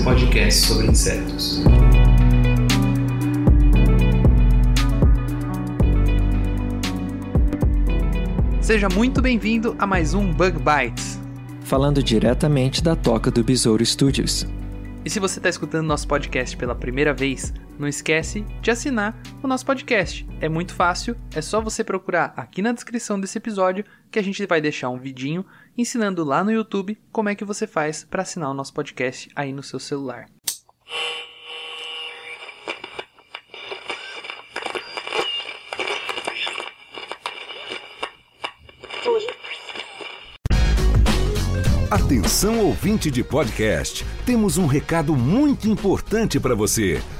seu podcast sobre insetos. Seja muito bem-vindo a mais um Bug Bites. falando diretamente da toca do Besouro Studios. E se você está escutando nosso podcast pela primeira vez, não esquece de assinar o nosso podcast. É muito fácil, é só você procurar aqui na descrição desse episódio que a gente vai deixar um vidinho ensinando lá no YouTube como é que você faz para assinar o nosso podcast aí no seu celular. Atenção ouvinte de podcast, temos um recado muito importante para você.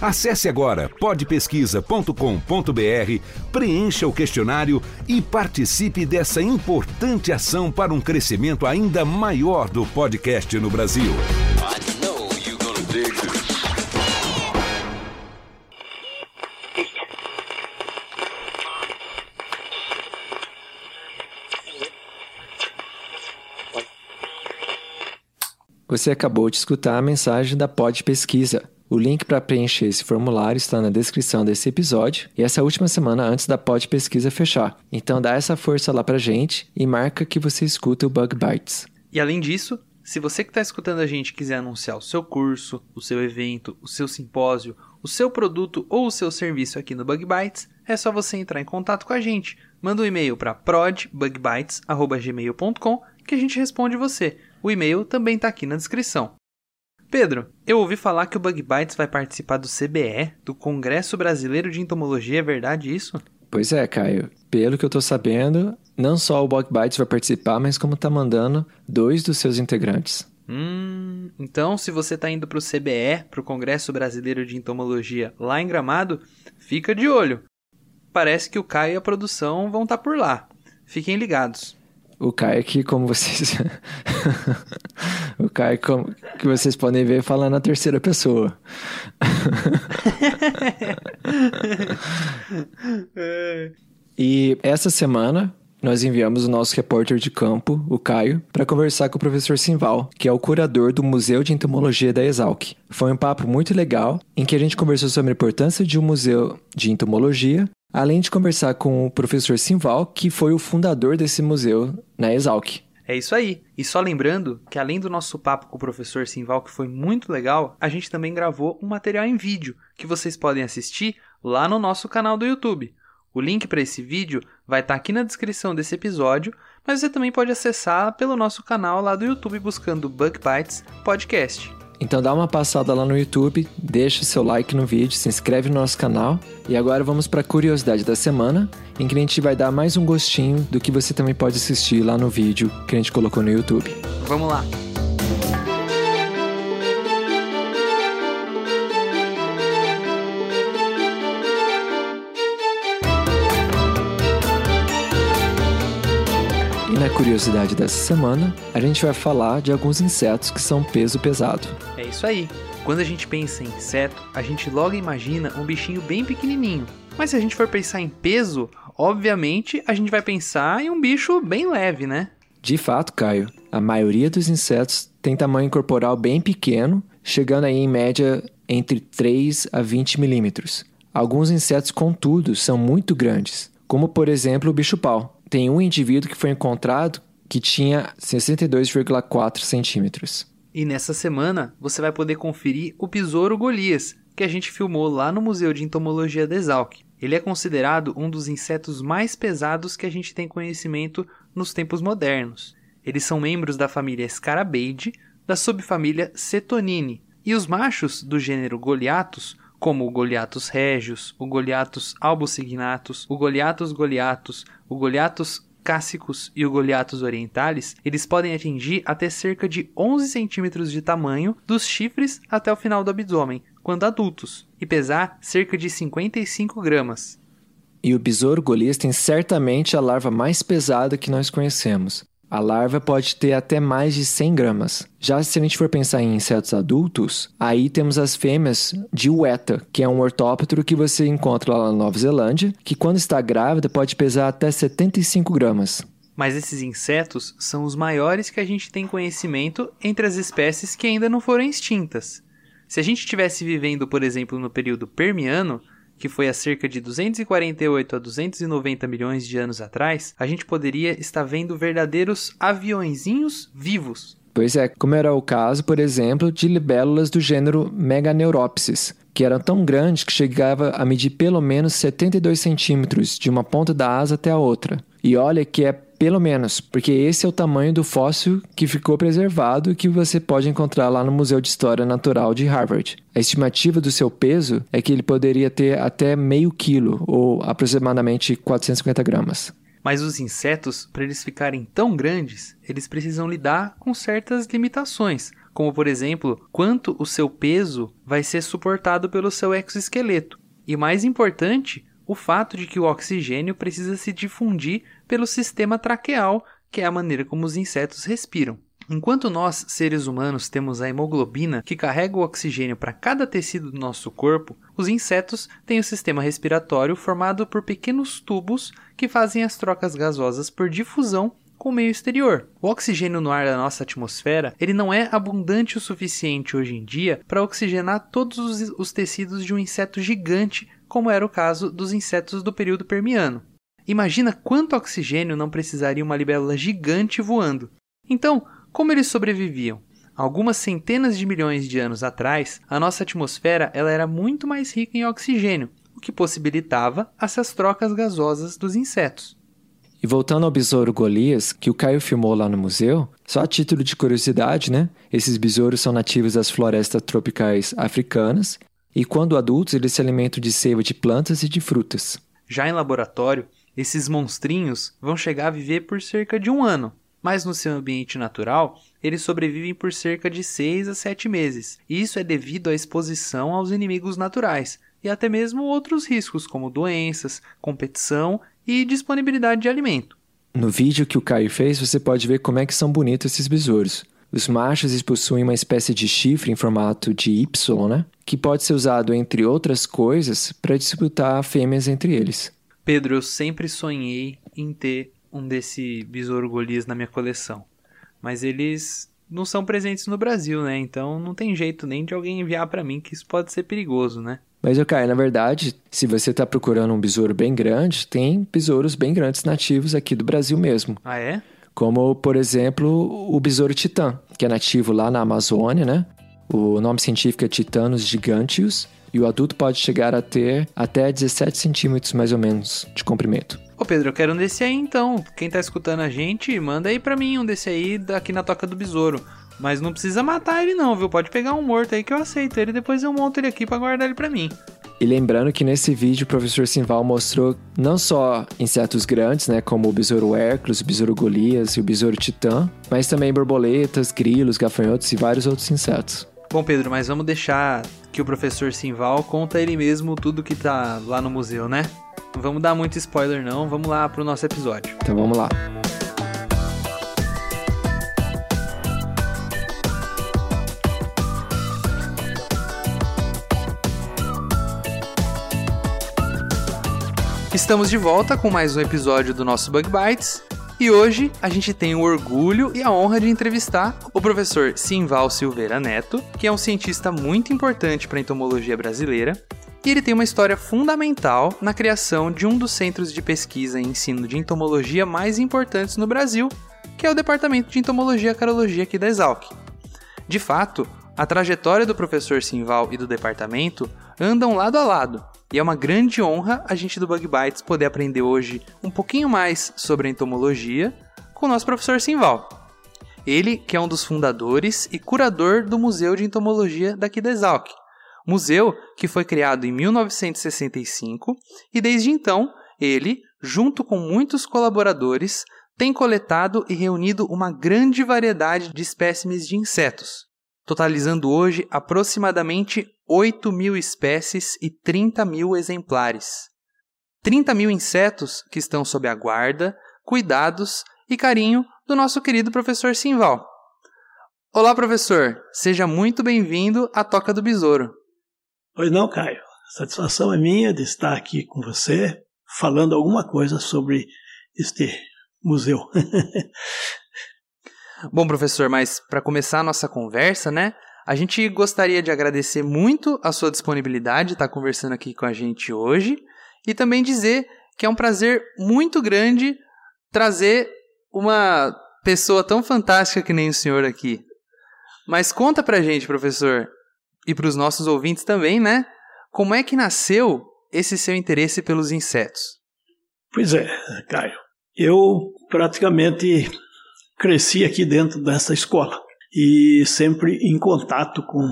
Acesse agora podpesquisa.com.br, preencha o questionário e participe dessa importante ação para um crescimento ainda maior do podcast no Brasil. Você acabou de escutar a mensagem da Pod Pesquisa. O link para preencher esse formulário está na descrição desse episódio e essa última semana antes da Pod Pesquisa fechar. Então dá essa força lá pra gente e marca que você escuta o Bug Bites. E além disso, se você que está escutando a gente quiser anunciar o seu curso, o seu evento, o seu simpósio, o seu produto ou o seu serviço aqui no Bug Bites, é só você entrar em contato com a gente. Manda um e-mail para prodbugbites@gmail.com que a gente responde você. O e-mail também está aqui na descrição. Pedro, eu ouvi falar que o Bug Bites vai participar do CBE, do Congresso Brasileiro de Entomologia, é verdade isso? Pois é, Caio. Pelo que eu tô sabendo, não só o Bug Bites vai participar, mas como tá mandando dois dos seus integrantes. Hum, então se você está indo para o CBE, para o Congresso Brasileiro de Entomologia, lá em Gramado, fica de olho. Parece que o Caio e a produção vão estar por lá. Fiquem ligados. O Caio que, como vocês... o Caio, como que vocês podem ver, fala na terceira pessoa. E essa semana nós enviamos o nosso repórter de campo, o Caio, para conversar com o professor Simval, que é o curador do Museu de Entomologia da Exalc. Foi um papo muito legal em que a gente conversou sobre a importância de um museu de entomologia, além de conversar com o professor Simval, que foi o fundador desse museu na Exalc. É isso aí. E só lembrando que além do nosso papo com o professor Simval, que foi muito legal, a gente também gravou um material em vídeo que vocês podem assistir lá no nosso canal do YouTube. O link para esse vídeo vai estar aqui na descrição desse episódio, mas você também pode acessar pelo nosso canal lá do YouTube buscando Bug Bites Podcast. Então dá uma passada lá no YouTube, deixa seu like no vídeo, se inscreve no nosso canal. E agora vamos para a curiosidade da semana, em que a gente vai dar mais um gostinho do que você também pode assistir lá no vídeo que a gente colocou no YouTube. Vamos lá. Na curiosidade dessa semana, a gente vai falar de alguns insetos que são peso pesado. É isso aí. Quando a gente pensa em inseto, a gente logo imagina um bichinho bem pequenininho. Mas se a gente for pensar em peso, obviamente a gente vai pensar em um bicho bem leve, né? De fato, Caio, a maioria dos insetos tem tamanho corporal bem pequeno, chegando aí em média entre 3 a 20 milímetros. Alguns insetos, contudo, são muito grandes, como por exemplo o bicho-pau. Tem um indivíduo que foi encontrado que tinha 62,4 centímetros. E nessa semana você vai poder conferir o Besouro Golias, que a gente filmou lá no Museu de Entomologia da Exalc. Ele é considerado um dos insetos mais pesados que a gente tem conhecimento nos tempos modernos. Eles são membros da família Scarabaeidae, da subfamília Cetonini, e os machos do gênero Goliathus, como o Goliathus regius, o Goliathus albusignatus, o Goliathus goliatus, o Goliathus cássicos e o Goliathus orientalis, eles podem atingir até cerca de 11 centímetros de tamanho dos chifres até o final do abdômen, quando adultos, e pesar cerca de 55 gramas. E o besouro golias tem certamente a larva mais pesada que nós conhecemos. A larva pode ter até mais de 100 gramas. Já se a gente for pensar em insetos adultos, aí temos as fêmeas de ueta, que é um ortóptero que você encontra lá na Nova Zelândia, que quando está grávida pode pesar até 75 gramas. Mas esses insetos são os maiores que a gente tem conhecimento entre as espécies que ainda não foram extintas. Se a gente estivesse vivendo, por exemplo, no período Permiano, que foi há cerca de 248 a 290 milhões de anos atrás, a gente poderia estar vendo verdadeiros aviõezinhos vivos. Pois é, como era o caso, por exemplo, de libélulas do gênero Meganeuropsis, que eram tão grandes que chegava a medir pelo menos 72 centímetros de uma ponta da asa até a outra. E olha que é pelo menos, porque esse é o tamanho do fóssil que ficou preservado e que você pode encontrar lá no Museu de História Natural de Harvard. A estimativa do seu peso é que ele poderia ter até meio quilo, ou aproximadamente 450 gramas. Mas os insetos, para eles ficarem tão grandes, eles precisam lidar com certas limitações, como por exemplo, quanto o seu peso vai ser suportado pelo seu exoesqueleto. E mais importante, o fato de que o oxigênio precisa se difundir pelo sistema traqueal, que é a maneira como os insetos respiram. Enquanto nós, seres humanos, temos a hemoglobina que carrega o oxigênio para cada tecido do nosso corpo, os insetos têm o sistema respiratório formado por pequenos tubos que fazem as trocas gasosas por difusão com o meio exterior. O oxigênio no ar da nossa atmosfera, ele não é abundante o suficiente hoje em dia para oxigenar todos os, os tecidos de um inseto gigante como era o caso dos insetos do período Permiano. Imagina quanto oxigênio não precisaria uma libélula gigante voando. Então, como eles sobreviviam? Algumas centenas de milhões de anos atrás, a nossa atmosfera ela era muito mais rica em oxigênio, o que possibilitava essas trocas gasosas dos insetos. E voltando ao besouro Golias, que o Caio filmou lá no museu, só a título de curiosidade, né? Esses besouros são nativos das florestas tropicais africanas e quando adultos eles se alimentam de seiva de plantas e de frutas. Já em laboratório, esses monstrinhos vão chegar a viver por cerca de um ano, mas no seu ambiente natural, eles sobrevivem por cerca de 6 a 7 meses. Isso é devido à exposição aos inimigos naturais e até mesmo outros riscos, como doenças, competição e disponibilidade de alimento. No vídeo que o Caio fez, você pode ver como é que são bonitos esses besouros. Os machos possuem uma espécie de chifre em formato de Y, né? Que pode ser usado, entre outras coisas, para disputar fêmeas entre eles. Pedro, eu sempre sonhei em ter um desse besouro Golias na minha coleção. Mas eles não são presentes no Brasil, né? Então não tem jeito nem de alguém enviar para mim que isso pode ser perigoso, né? Mas, Caio, na verdade, se você está procurando um besouro bem grande, tem besouros bem grandes nativos aqui do Brasil mesmo. Ah, é? Como, por exemplo, o besouro titã, que é nativo lá na Amazônia, né? O nome científico é Titanus giganteus e o adulto pode chegar a ter até 17 centímetros mais ou menos de comprimento. Ô Pedro, eu quero um desse aí então. Quem tá escutando a gente, manda aí pra mim um desse aí daqui na Toca do Besouro. Mas não precisa matar ele não, viu? Pode pegar um morto aí que eu aceito ele, depois eu monto ele aqui para guardar ele pra mim. E lembrando que nesse vídeo o professor Simval mostrou não só insetos grandes, né, como o besouro Hércules, o besouro Golias e o besouro Titã, mas também borboletas, grilos, gafanhotos e vários outros insetos. Bom, Pedro, mas vamos deixar que o professor Simval conta ele mesmo tudo que tá lá no museu, né? Não vamos dar muito spoiler não, vamos lá pro nosso episódio. Então vamos lá. Estamos de volta com mais um episódio do nosso Bug Bites e hoje a gente tem o orgulho e a honra de entrevistar o professor Simval Silveira Neto, que é um cientista muito importante para a entomologia brasileira. E ele tem uma história fundamental na criação de um dos centros de pesquisa e ensino de entomologia mais importantes no Brasil, que é o Departamento de Entomologia e Carologia aqui da Exalc. De fato, a trajetória do professor Simval e do departamento andam lado a lado, E é uma grande honra a gente do Bug Bites poder aprender hoje um pouquinho mais sobre entomologia com o nosso professor Simval. Ele que é um dos fundadores e curador do Museu de Entomologia daqui da Exalc. Museu que foi criado em 1965 e desde então ele, junto com muitos colaboradores, tem coletado e reunido uma grande variedade de espécimes de insetos, totalizando hoje aproximadamente 8 mil espécies e 30 mil exemplares. 30 mil insetos que estão sob a guarda, cuidados e carinho do nosso querido professor Simval. Olá, professor! Seja muito bem-vindo à Toca do Besouro. Pois não, Caio. Satisfação é minha de estar aqui com você, falando alguma coisa sobre este museu. Bom, professor, mas para começar a nossa conversa, né? A gente gostaria de agradecer muito a sua disponibilidade de estar conversando aqui com a gente hoje e também dizer que é um prazer muito grande trazer uma pessoa tão fantástica que nem o senhor aqui. Mas conta pra gente, professor, e para os nossos ouvintes também, né? Como é que nasceu esse seu interesse pelos insetos? Pois é, Caio. Eu praticamente cresci aqui dentro dessa escola e sempre em contato com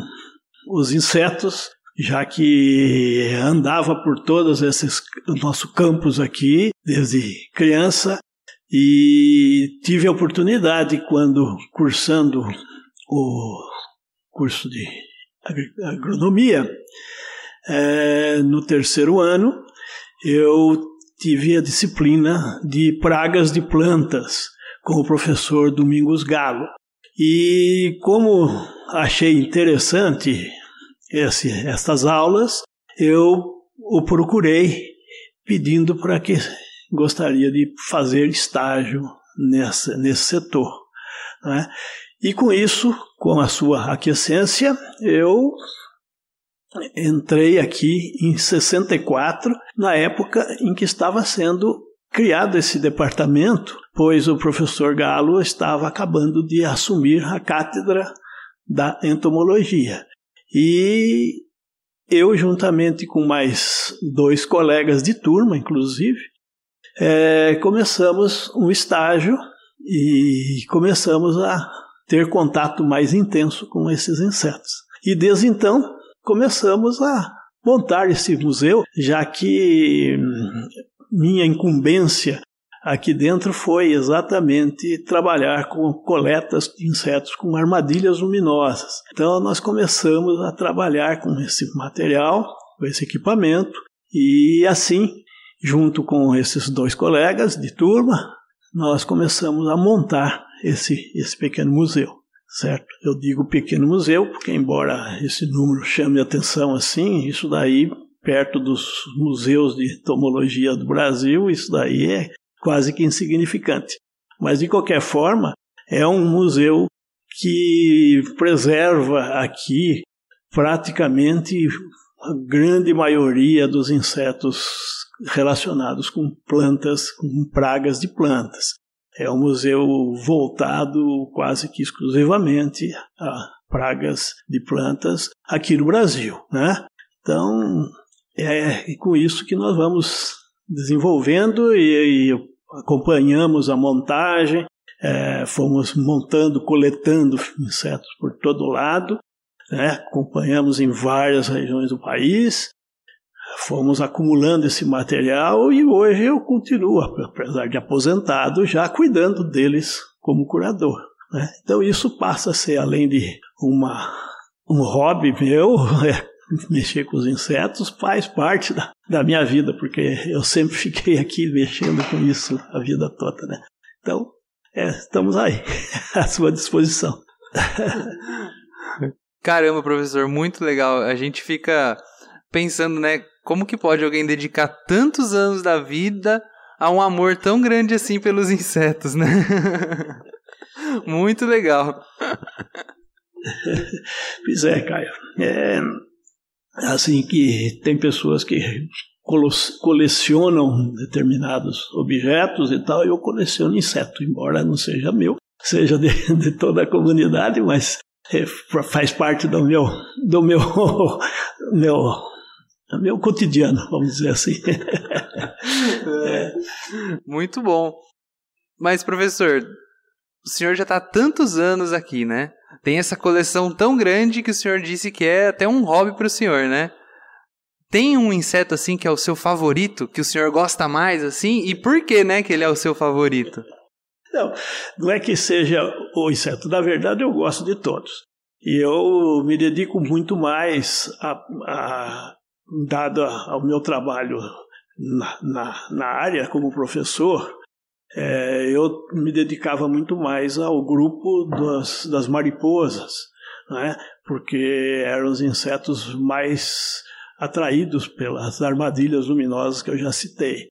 os insetos, já que andava por todos esses nosso campus aqui desde criança e tive a oportunidade quando cursando o curso de agronomia é, no terceiro ano eu tive a disciplina de pragas de plantas com o professor Domingos Galo. E como achei interessante esse, estas aulas, eu o procurei pedindo para que gostaria de fazer estágio nessa, nesse setor. Né? E com isso, com a sua aquiescência, eu entrei aqui em 64, na época em que estava sendo criado esse departamento, pois o professor Galo estava acabando de assumir a cátedra da entomologia. E eu, juntamente com mais dois colegas de turma, inclusive, é, começamos um estágio e começamos a ter contato mais intenso com esses insetos. E desde então começamos a montar esse museu, já que hum, minha incumbência aqui dentro foi exatamente trabalhar com coletas de insetos com armadilhas luminosas. Então nós começamos a trabalhar com esse material, com esse equipamento, e assim, junto com esses dois colegas de turma, nós começamos a montar esse, esse pequeno museu certo? Eu digo pequeno museu, porque embora esse número chame atenção assim, isso daí, perto dos museus de entomologia do Brasil, isso daí é quase que insignificante. Mas, de qualquer forma, é um museu que preserva aqui praticamente a grande maioria dos insetos relacionados com plantas, com pragas de plantas. É um museu voltado quase que exclusivamente a pragas de plantas aqui no Brasil, né? Então, é com isso que nós vamos desenvolvendo e, e acompanhamos a montagem, é, fomos montando, coletando insetos por todo lado, né? acompanhamos em várias regiões do país fomos acumulando esse material e hoje eu continuo, apesar de aposentado, já cuidando deles como curador. Né? Então isso passa a ser, além de uma, um hobby meu, é, mexer com os insetos faz parte da, da minha vida, porque eu sempre fiquei aqui mexendo com isso a vida toda. Né? Então, é, estamos aí, à sua disposição. Caramba, professor, muito legal. A gente fica pensando, né, como que pode alguém dedicar tantos anos da vida a um amor tão grande assim pelos insetos, né? Muito legal. pois é, Caio. É assim que tem pessoas que colecionam determinados objetos e tal, eu coleciono inseto, embora não seja meu, seja de, de toda a comunidade, mas é, faz parte do meu, do meu, meu é meu cotidiano, vamos dizer assim. é. Muito bom. Mas, professor, o senhor já está há tantos anos aqui, né? Tem essa coleção tão grande que o senhor disse que é até um hobby para o senhor, né? Tem um inseto assim que é o seu favorito, que o senhor gosta mais assim? E por que, né, que ele é o seu favorito? Não, não é que seja o inseto. Na verdade, eu gosto de todos. E eu me dedico muito mais a, a dado ao meu trabalho na, na, na área como professor, é, eu me dedicava muito mais ao grupo das, das mariposas, né? porque eram os insetos mais atraídos pelas armadilhas luminosas que eu já citei.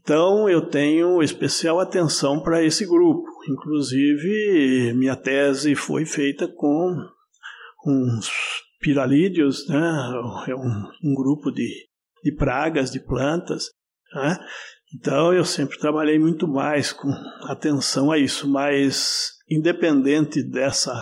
Então eu tenho especial atenção para esse grupo. Inclusive, minha tese foi feita com uns piralídeos, né? é um, um grupo de, de pragas, de plantas. Né? Então eu sempre trabalhei muito mais com atenção a isso, mas independente dessa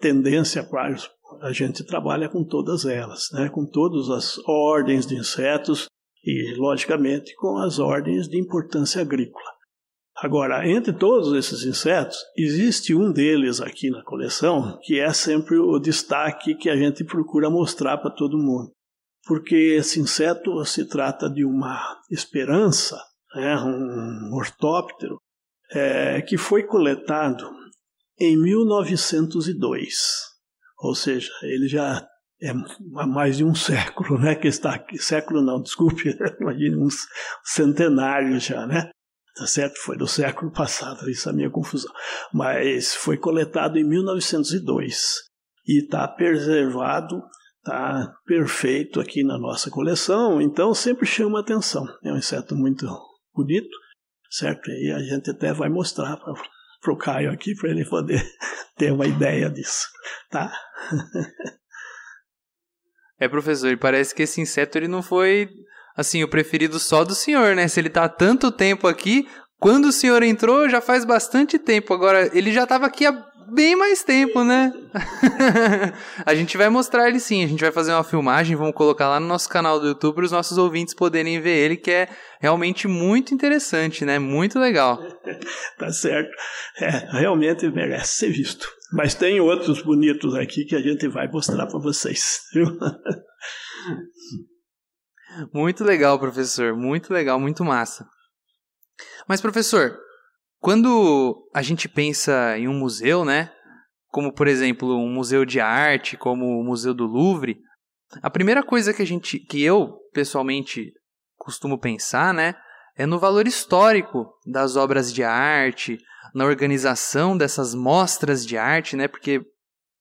tendência, claro, a gente trabalha com todas elas, né? com todas as ordens de insetos e, logicamente, com as ordens de importância agrícola. Agora, entre todos esses insetos, existe um deles aqui na coleção que é sempre o destaque que a gente procura mostrar para todo mundo. Porque esse inseto se trata de uma esperança, né, um ortóptero, é, que foi coletado em 1902. Ou seja, ele já é há mais de um século, né, que está aqui. Século não, desculpe, imagine uns centenários já, né? tá certo? Foi do século passado, isso é a minha confusão. Mas foi coletado em 1902 e está preservado, está perfeito aqui na nossa coleção, então sempre chama atenção. É um inseto muito bonito, certo? E a gente até vai mostrar para o Caio aqui, para ele poder ter uma ideia disso, tá? É, professor, parece que esse inseto ele não foi assim, o preferido só do senhor, né? Se ele tá há tanto tempo aqui, quando o senhor entrou, já faz bastante tempo. Agora, ele já estava aqui há bem mais tempo, né? a gente vai mostrar ele sim, a gente vai fazer uma filmagem, vamos colocar lá no nosso canal do YouTube para os nossos ouvintes poderem ver ele, que é realmente muito interessante, né? Muito legal. tá certo. É, realmente merece ser visto. Mas tem outros bonitos aqui que a gente vai mostrar para vocês. Viu? Muito legal, professor. Muito legal, muito massa. Mas, professor, quando a gente pensa em um museu, né? Como, por exemplo, um museu de arte, como o Museu do Louvre, a primeira coisa que a gente, que eu pessoalmente costumo pensar, né, é no valor histórico das obras de arte, na organização dessas mostras de arte, né? Porque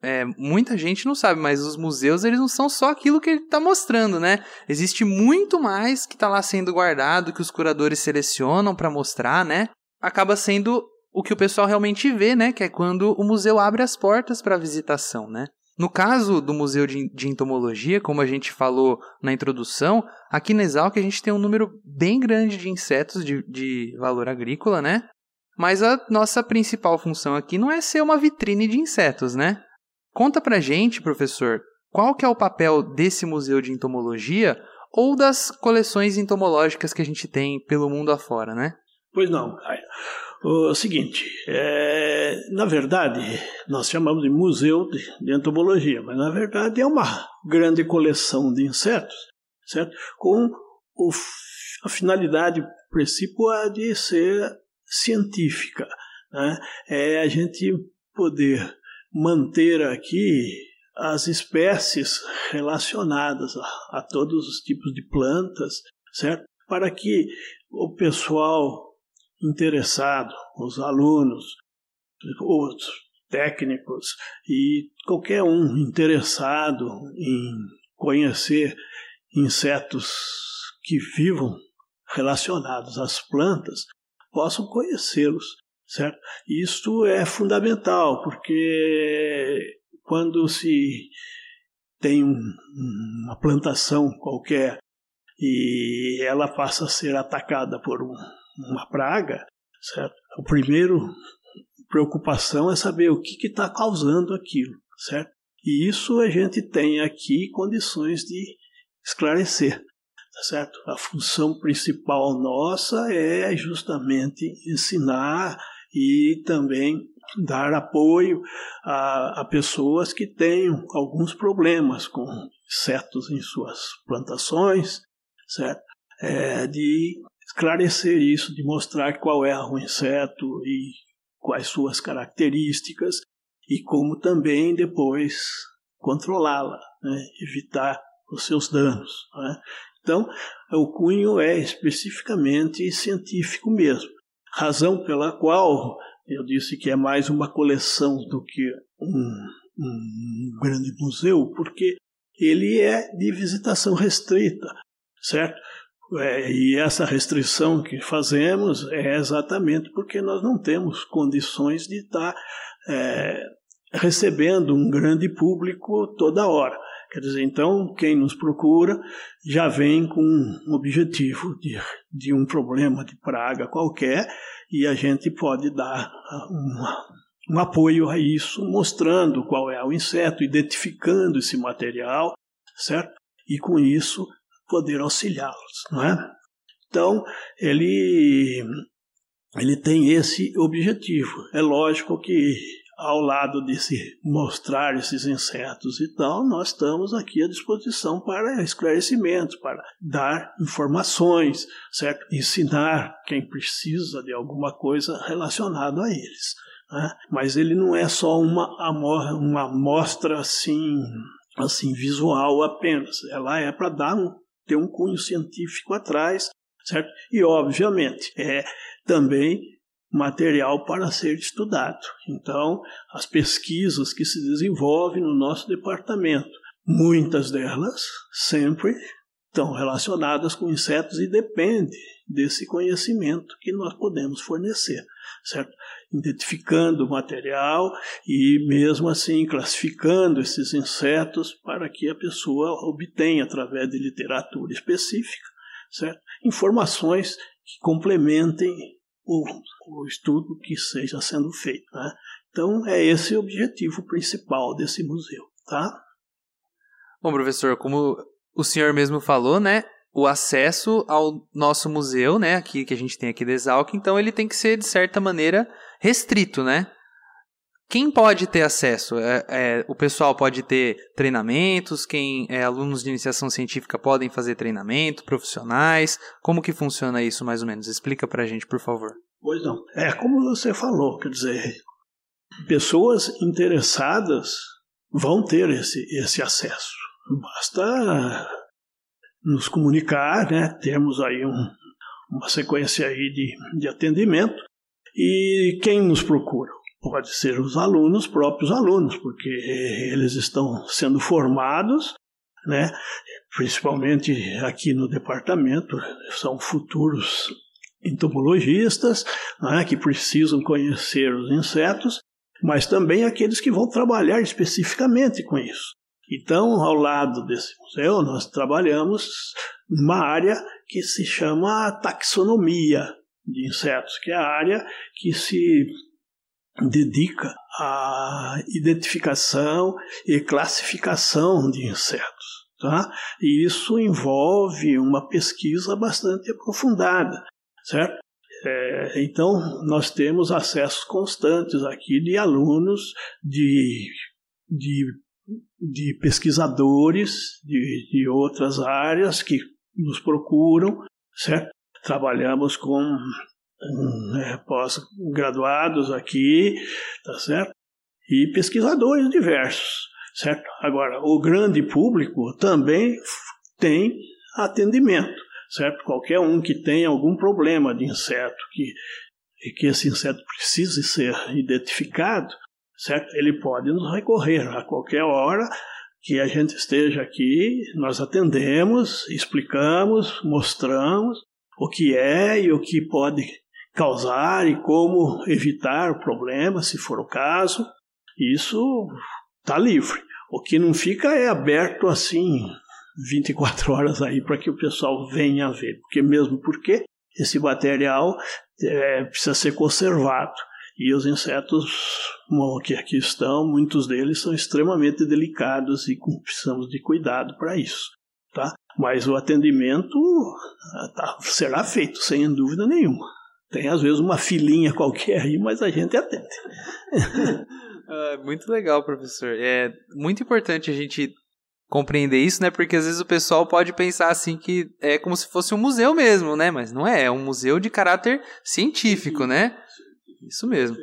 é, muita gente não sabe, mas os museus eles não são só aquilo que ele está mostrando, né? Existe muito mais que está lá sendo guardado, que os curadores selecionam para mostrar, né? Acaba sendo o que o pessoal realmente vê, né? Que é quando o museu abre as portas para visitação, né? No caso do Museu de, de, Entomologia, como a gente falou na introdução, aqui na Exalc a gente tem um número bem grande de insetos de, de valor agrícola, né? Mas a nossa principal função aqui não é ser uma vitrine de insetos, né? Conta pra gente, professor, qual que é o papel desse museu de entomologia ou das coleções entomológicas que a gente tem pelo mundo afora, né? Pois não. O seguinte, é, na verdade, nós chamamos de museu de, de, entomologia, mas na verdade é uma grande coleção de insetos, certo? Com o, a finalidade principal de ser científica, né? É a gente poder manter aqui as espécies relacionadas a, a todos os tipos de plantas, certo? Para que o pessoal interessado, os alunos, os técnicos e qualquer um interessado em conhecer insetos que vivam relacionados às plantas possam conhecê-los certo? Isso é fundamental, porque quando se tem um, uma plantação qualquer e ela passa a ser atacada por um, uma praga, certo? O primeiro preocupação é saber o que está causando aquilo, certo? E isso a gente tem aqui condições de esclarecer, tá certo? A função principal nossa é justamente ensinar e também dar apoio a, a, pessoas que tenham alguns problemas com insetos em suas plantações, certo? É, de esclarecer isso, de mostrar qual é o inseto e quais suas características e como também depois controlá-la, né? evitar os seus danos. Né? Então, o cunho é especificamente científico mesmo, razão pela qual eu disse que é mais uma coleção do que um, um grande museu, porque ele é de visitação restrita, certo? É, e essa restrição que fazemos é exatamente porque nós não temos condições de estar é, recebendo um grande público toda hora. Quer dizer, então, quem nos procura já vem com um objetivo de, de um problema de praga qualquer e a gente pode dar um, um apoio a isso, mostrando qual é o inseto, identificando esse material, certo? E com isso poder auxiliá-los, não é? Então, ele, ele tem esse objetivo. É lógico que ao lado de se mostrar esses insetos e tal, nós estamos aqui à disposição para esclarecimentos, para dar informações, certo? Ensinar quem precisa de alguma coisa relacionada a eles. Né? Mas ele não é só uma, uma amostra assim, assim visual apenas. Ela é para dar um ter um cunho científico atrás, certo? E, obviamente, é também material para ser estudado. Então, as pesquisas que se desenvolvem no nosso departamento, muitas delas sempre estão relacionadas com insetos e depende desse conhecimento que nós podemos fornecer, certo? Identificando o material e mesmo assim classificando esses insetos para que a pessoa obtenha através de literatura específica, certo? Informações que complementem o, o estudo que seja sendo feito, né? Então é esse o objetivo principal desse museu, tá? Bom, professor, como o senhor mesmo falou, né? O acesso ao nosso museu, né? Aqui que a gente tem aqui da Exalc, então ele tem que ser de certa maneira restrito, né? Quem pode ter acesso? É, é, o pessoal pode ter treinamentos, quem é alunos de iniciação científica podem fazer treinamento, profissionais. Como que funciona isso mais ou menos? Explica pra gente, por favor. Pois não. É como você falou, quer dizer, pessoas interessadas vão ter esse, esse acesso. Basta nos comunicar, né? Temos aí um, uma sequência aí de, de atendimento. E quem nos procura? Pode ser os alunos, próprios alunos, porque eles estão sendo formados, né? principalmente aqui no departamento, são futuros entomologistas né? que precisam conhecer os insetos, mas também aqueles que vão trabalhar especificamente com isso. Então, ao lado desse museu, nós trabalhamos numa área que se chama taxonomia de insetos, que é a área que se dedica à identificação e classificação de insetos. Tá? E isso envolve uma pesquisa bastante aprofundada, certo? É, então, nós temos acessos constantes aqui de alunos, de, de de pesquisadores de, de outras áreas que nos procuram, certo? Trabalhamos com né, pós-graduados aqui, tá certo? E pesquisadores diversos, certo? Agora, o grande público também tem atendimento, certo? Qualquer um que tenha algum problema de inseto, que, que esse inseto precise ser identificado, certo? Ele pode nos recorrer a qualquer hora que a gente esteja aqui, nós atendemos, explicamos, mostramos o que é e o que pode causar e como evitar o problema, se for o caso. Isso está livre. O que não fica é aberto assim 24 horas aí para que o pessoal venha ver, porque mesmo porque esse material é, precisa ser conservado. E os insetos que aqui estão, muitos deles são extremamente delicados e precisamos de cuidado para isso. Tá? Mas o atendimento tá, será feito, sem dúvida nenhuma. Tem às vezes uma filinha qualquer aí, mas a gente atende. É, muito legal, professor. É muito importante a gente compreender isso, né? Porque às vezes o pessoal pode pensar assim que é como se fosse um museu mesmo, né? Mas não é, é um museu de caráter científico, né? Isso mesmo.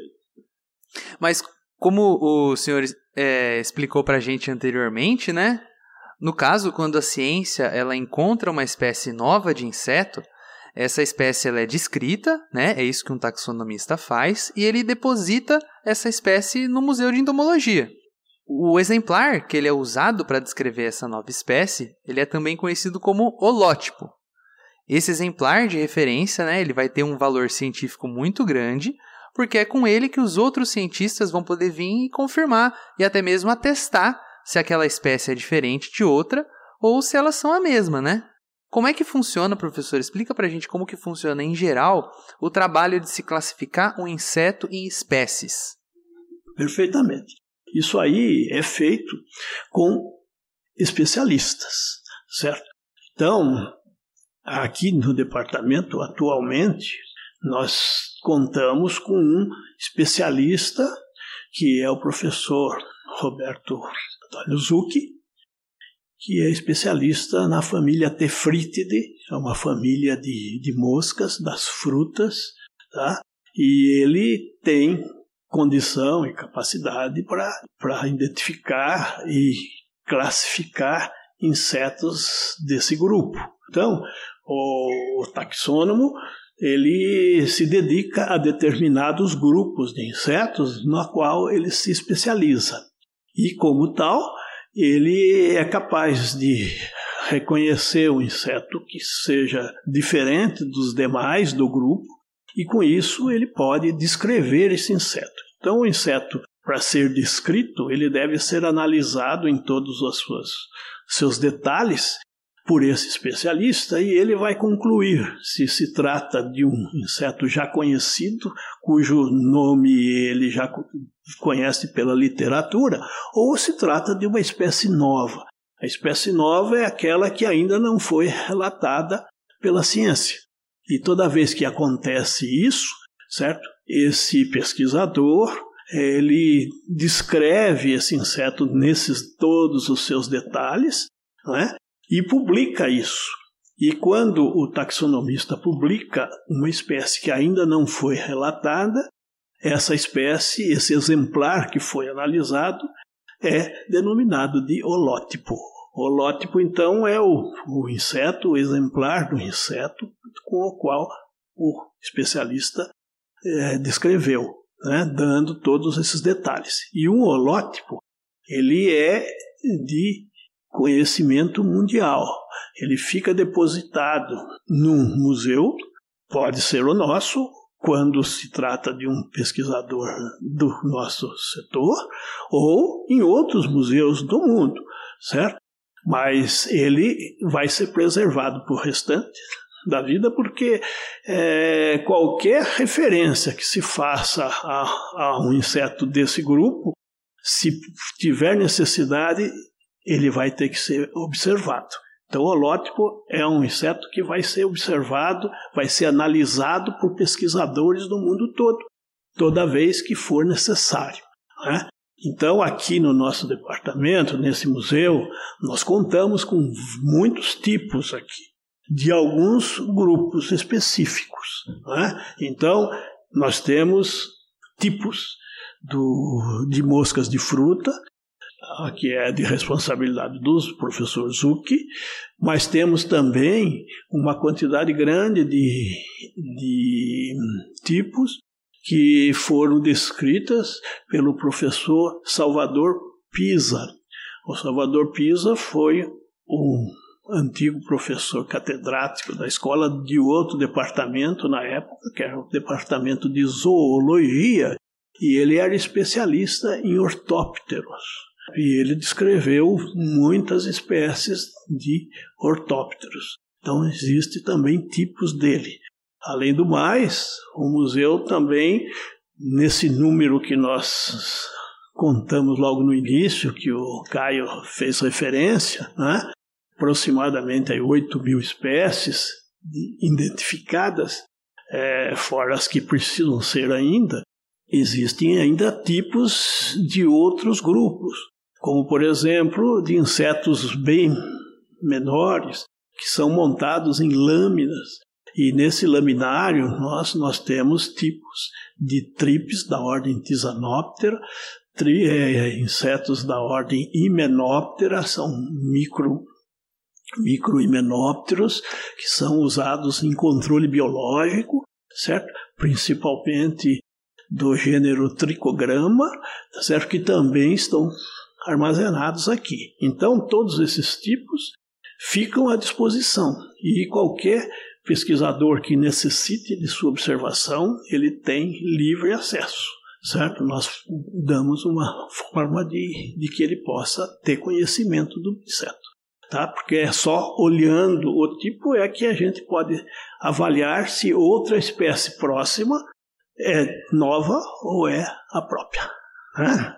Mas como o senhor é, explicou para a gente anteriormente, né? No caso, quando a ciência ela encontra uma espécie nova de inseto, essa espécie ela é descrita, né? É isso que um taxonomista faz, e ele deposita essa espécie no Museu de Entomologia. O exemplar que ele é usado para descrever essa nova espécie, ele é também conhecido como holótipo. Esse exemplar de referência, né, ele vai ter um valor científico muito grande, porque é com ele que os outros cientistas vão poder vir e confirmar e até mesmo atestar se aquela espécie é diferente de outra ou se elas são a mesma, né? Como é que funciona, professor? Explica pra gente como que funciona em geral o trabalho de se classificar um inseto em espécies. Perfeitamente. Isso aí é feito com especialistas, certo? Então, aqui no departamento, atualmente, nós contamos com um especialista, que é o professor Roberto Antônio Zucchi, que é especialista na família Tefritidae, é uma família de, de moscas, das frutas, tá? e ele tem condição e capacidade para identificar e classificar insetos desse grupo. Então, o, o taxônomo ele se dedica a determinados grupos de insetos no qual ele se especializa. E como tal, ele é capaz de reconhecer um inseto que seja diferente dos demais do grupo e com isso ele pode descrever esse inseto. Então, o inseto, para ser descrito, ele deve ser analisado em todos os seus, detalhes por esse especialista e ele vai concluir se se trata de um inseto já conhecido, cujo nome ele já conhece pela literatura, ou se trata de uma espécie nova. A espécie nova é aquela que ainda não foi relatada pela ciência. E toda vez que acontece isso, certo? Esse pesquisador ele descreve esse inseto nesses todos os seus detalhes, não é? E publica isso. E quando o taxonomista publica uma espécie que ainda não foi relatada, essa espécie, esse exemplar que foi analisado, é denominado de holótipo. Holótipo, então, é o, o inseto, o exemplar do inseto com o qual o especialista é, descreveu, né, dando todos esses detalhes. E um holótipo, ele é de conhecimento mundial. Ele fica depositado num museu, pode ser o nosso, quando se trata de um pesquisador do nosso setor, ou em outros museus do mundo, certo? Mas ele vai ser preservado por restante da vida, porque é, qualquer referência que se faça a, a um inseto desse grupo, se tiver necessidade, ele vai ter que ser observado. Então, o holótipo é um inseto que vai ser observado, vai ser analisado por pesquisadores do mundo todo, toda vez que for necessário. Né? Então, aqui no nosso departamento, nesse museu, nós contamos com muitos tipos aqui, de alguns grupos específicos. Né? Então, nós temos tipos do, de moscas de fruta, que é de responsabilidade do professor Zucchi, mas temos também uma quantidade grande de, de tipos que foram descritas pelo professor Salvador Pisa. O Salvador Pisa foi um antigo professor catedrático da escola de outro departamento na época, que era o departamento de zoologia, e ele era especialista em ortópteros. E ele descreveu muitas espécies de ortópteros. Então existem também tipos dele. Além do mais, o museu também, nesse número que nós contamos logo no início, que o Caio fez referência, né? aproximadamente aí, 8 mil espécies identificadas, é, fora as que precisam ser ainda, existem ainda tipos de outros grupos, como por exemplo de insetos bem menores, que são montados em lâminas. E nesse laminário nós, nós temos tipos de tripes da ordem Tisanoptera, tri, é, insetos da ordem Hymenoptera, são micro microhimenópteros que são usados em controle biológico, certo? Principalmente do gênero tricograma, tá certo? Que também estão armazenados aqui. Então, todos esses tipos ficam à disposição e qualquer pesquisador que necessite de sua observação, ele tem livre acesso, certo? Nós damos uma forma de, de que ele possa ter conhecimento do inseto tá? Porque é só olhando o tipo é que a gente pode avaliar se outra espécie próxima é nova ou é a própria. Né?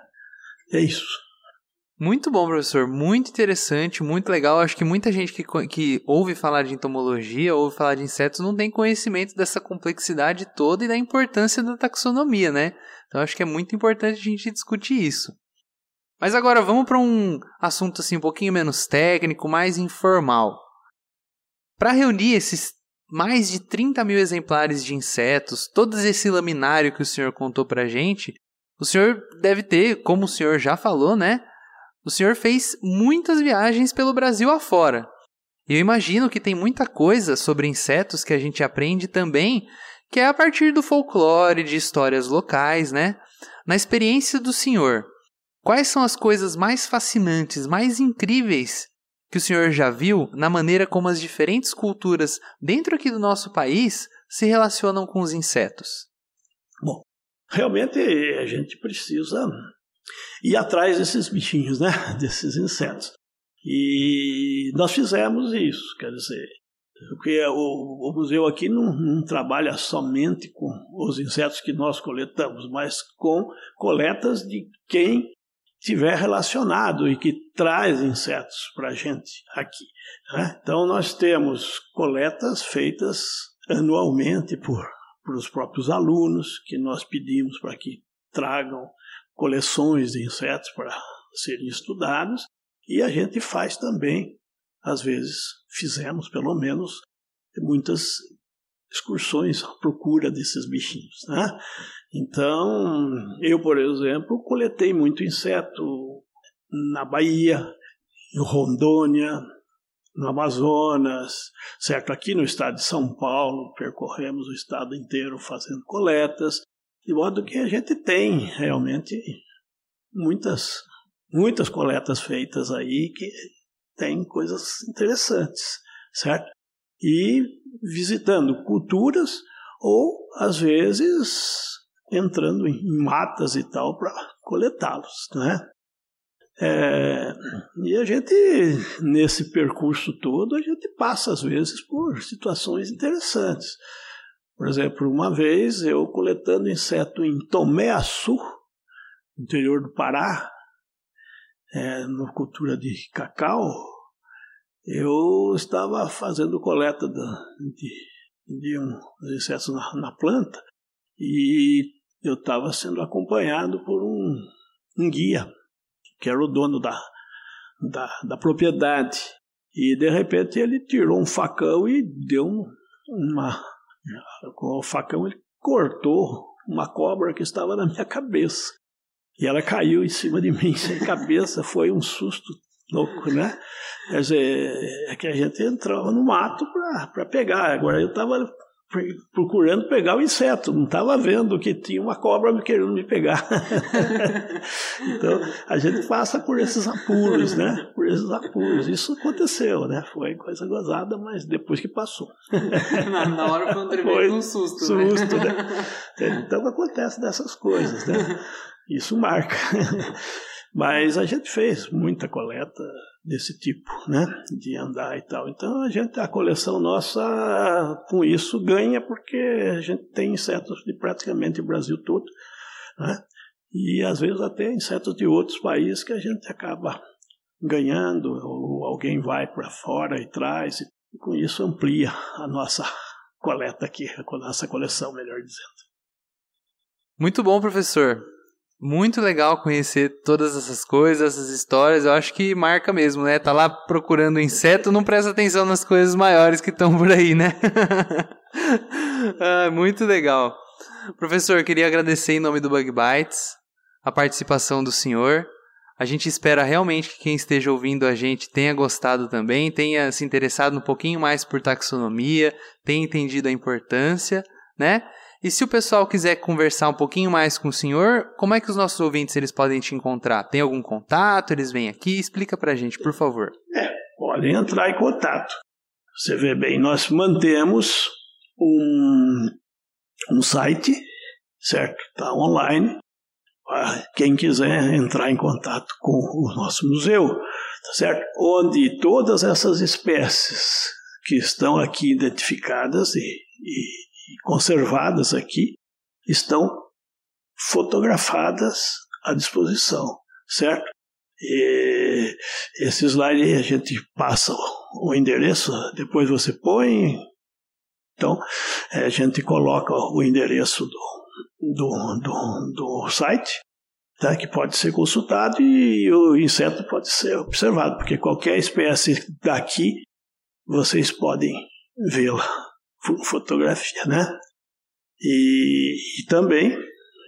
É isso. Muito bom, professor. Muito interessante, muito legal. Acho que muita gente que, que ouve falar de entomologia, ouve falar de insetos, não tem conhecimento dessa complexidade toda e da importância da taxonomia, né? Então acho que é muito importante a gente discutir isso. Mas agora vamos para um assunto assim um pouquinho menos técnico, mais informal. Para reunir esses mais de 30 mil exemplares de insetos, todo esse laminário que o senhor contou para a gente, o senhor deve ter, como o senhor já falou, né? O senhor fez muitas viagens pelo Brasil afora. Eu imagino que tem muita coisa sobre insetos que a gente aprende também, que é a partir do folclore, de histórias locais, né? Na experiência do senhor, Quais são as coisas mais fascinantes, mais incríveis que o senhor já viu na maneira como as diferentes culturas dentro aqui do nosso país se relacionam com os insetos? Bom, realmente a gente precisa ir atrás desses bichinhos, né? Desses insetos. E nós fizemos isso, quer dizer, porque o, o museu aqui não, não, trabalha somente com os insetos que nós coletamos, mas com coletas de quem tiver relacionado e que traz insetos para a gente aqui. Né? Então, nós temos coletas feitas anualmente por, por os próprios alunos, que nós pedimos para que tragam coleções de insetos para serem estudados, e a gente faz também, às vezes fizemos pelo menos, muitas excursões à procura desses bichinhos. Né? Então, eu, por exemplo, coletei muito inseto na Bahia, em Rondônia, no Amazonas, certo? Aqui no estado de São Paulo, percorremos o estado inteiro fazendo coletas, de modo que a gente tem realmente muitas, muitas coletas feitas aí que tem coisas interessantes, certo? E visitando culturas ou, às vezes, entrando em matas e tal para coletá-los, né? É, e a gente, nesse percurso todo, a gente passa às vezes por situações interessantes. Por exemplo, uma vez eu coletando inseto em Tomé Açu, interior do Pará, é, na cultura de cacau, eu estava fazendo coleta de, de um, insetos na, na planta e eu estava sendo acompanhado por um, um, guia, que era o dono da, da, da, propriedade. E de repente ele tirou um facão e deu um, uma. Com o facão ele cortou uma cobra que estava na minha cabeça. E ela caiu em cima de mim sem cabeça, foi um susto louco, né? Quer dizer, é que a gente entrava no mato para pegar. Agora eu estava procurando pegar o inseto, não estava vendo que tinha uma cobra querendo me pegar. então, a gente passa por esses apuros, né? Por esses apuros. Isso aconteceu, né? Foi coisa gozada, mas depois que passou. na, na hora foi um tremendo um susto, susto né? né? Então, acontece dessas coisas, né? Isso marca. Mas a gente fez muita coleta desse tipo, né, de andar e tal. Então a gente a coleção nossa com isso ganha porque a gente tem insetos de praticamente o Brasil todo, né? E às vezes até insetos de outros países que a gente acaba ganhando, ou alguém vai para fora e traz, e com isso amplia a nossa coleta aqui, a nossa coleção, melhor dizendo. Muito bom, professor. Muito legal conhecer todas essas coisas, essas histórias. Eu acho que marca mesmo, né? Tá lá procurando inseto, não presta atenção nas coisas maiores que estão por aí, né? ah, muito legal. Professor, queria agradecer em nome do Bug Bites a participação do senhor. A gente espera realmente que quem esteja ouvindo a gente tenha gostado também, tenha se interessado um pouquinho mais por taxonomia, tenha entendido a importância, né? E se o pessoal quiser conversar um pouquinho mais com o senhor, como é que os nossos ouvintes eles podem te encontrar? Tem algum contato? Eles vêm aqui? Explica pra gente, por favor. É, podem entrar em contato. Você vê bem, nós mantemos um, um site, certo? Está online. Quem quiser entrar em contato com o nosso museu, tá certo? Onde todas essas espécies que estão aqui identificadas e, e conservadas aqui estão fotografadas à disposição, certo? E esse slide a gente passa o endereço, depois você põe. Então, é, a gente coloca o endereço do, do, do, do site, tá, que pode ser consultado e o inseto pode ser observado, porque qualquer espécie daqui vocês podem vê-la fotografia, né? E, e, também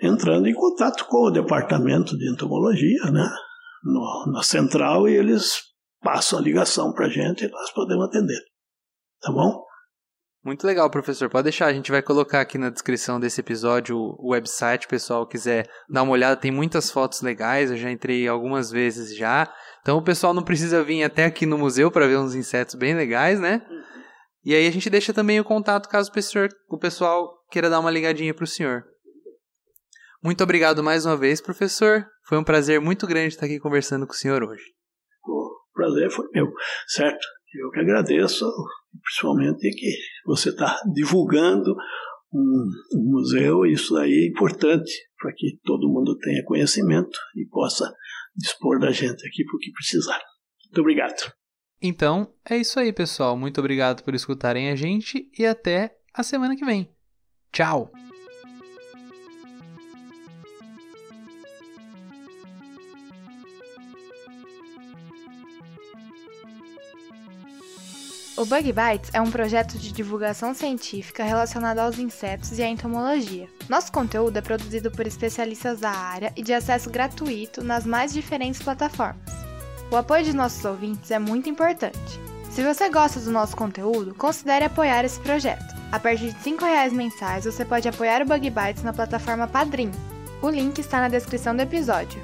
entrando em contato com o departamento de entomologia, né? No, na central e eles passam a ligação para a gente e nós podemos atender. Tá bom? Muito legal, professor. Pode deixar, a gente vai colocar aqui na descrição desse episódio o website, o pessoal quiser dar uma olhada, tem muitas fotos legais, eu já entrei algumas vezes já. Então o pessoal não precisa vir até aqui no museu para ver uns insetos bem legais, né? E aí a gente deixa também o contato caso o pessoal, queira dar uma ligadinha para o senhor. Muito obrigado mais uma vez, professor. Foi um prazer muito grande estar aqui conversando com o senhor hoje. O prazer foi meu, certo? Eu que agradeço, principalmente que você está divulgando um, um museu, isso aí é importante para que todo mundo tenha conhecimento e possa dispor da gente aqui para o que precisar. Muito obrigado. Então, é isso aí, pessoal. Muito obrigado por escutarem a gente e até a semana que vem. Tchau! O Bug Bites é um projeto de divulgação científica relacionado aos insetos e à entomologia. Nosso conteúdo é produzido por especialistas da área e de acesso gratuito nas mais diferentes plataformas. O apoio de nossos ouvintes é muito importante. Se você gosta do nosso conteúdo, considere apoiar esse projeto. A partir de R$ reais mensais, você pode apoiar o Bug Bites na plataforma Padrim. O link está na descrição do episódio.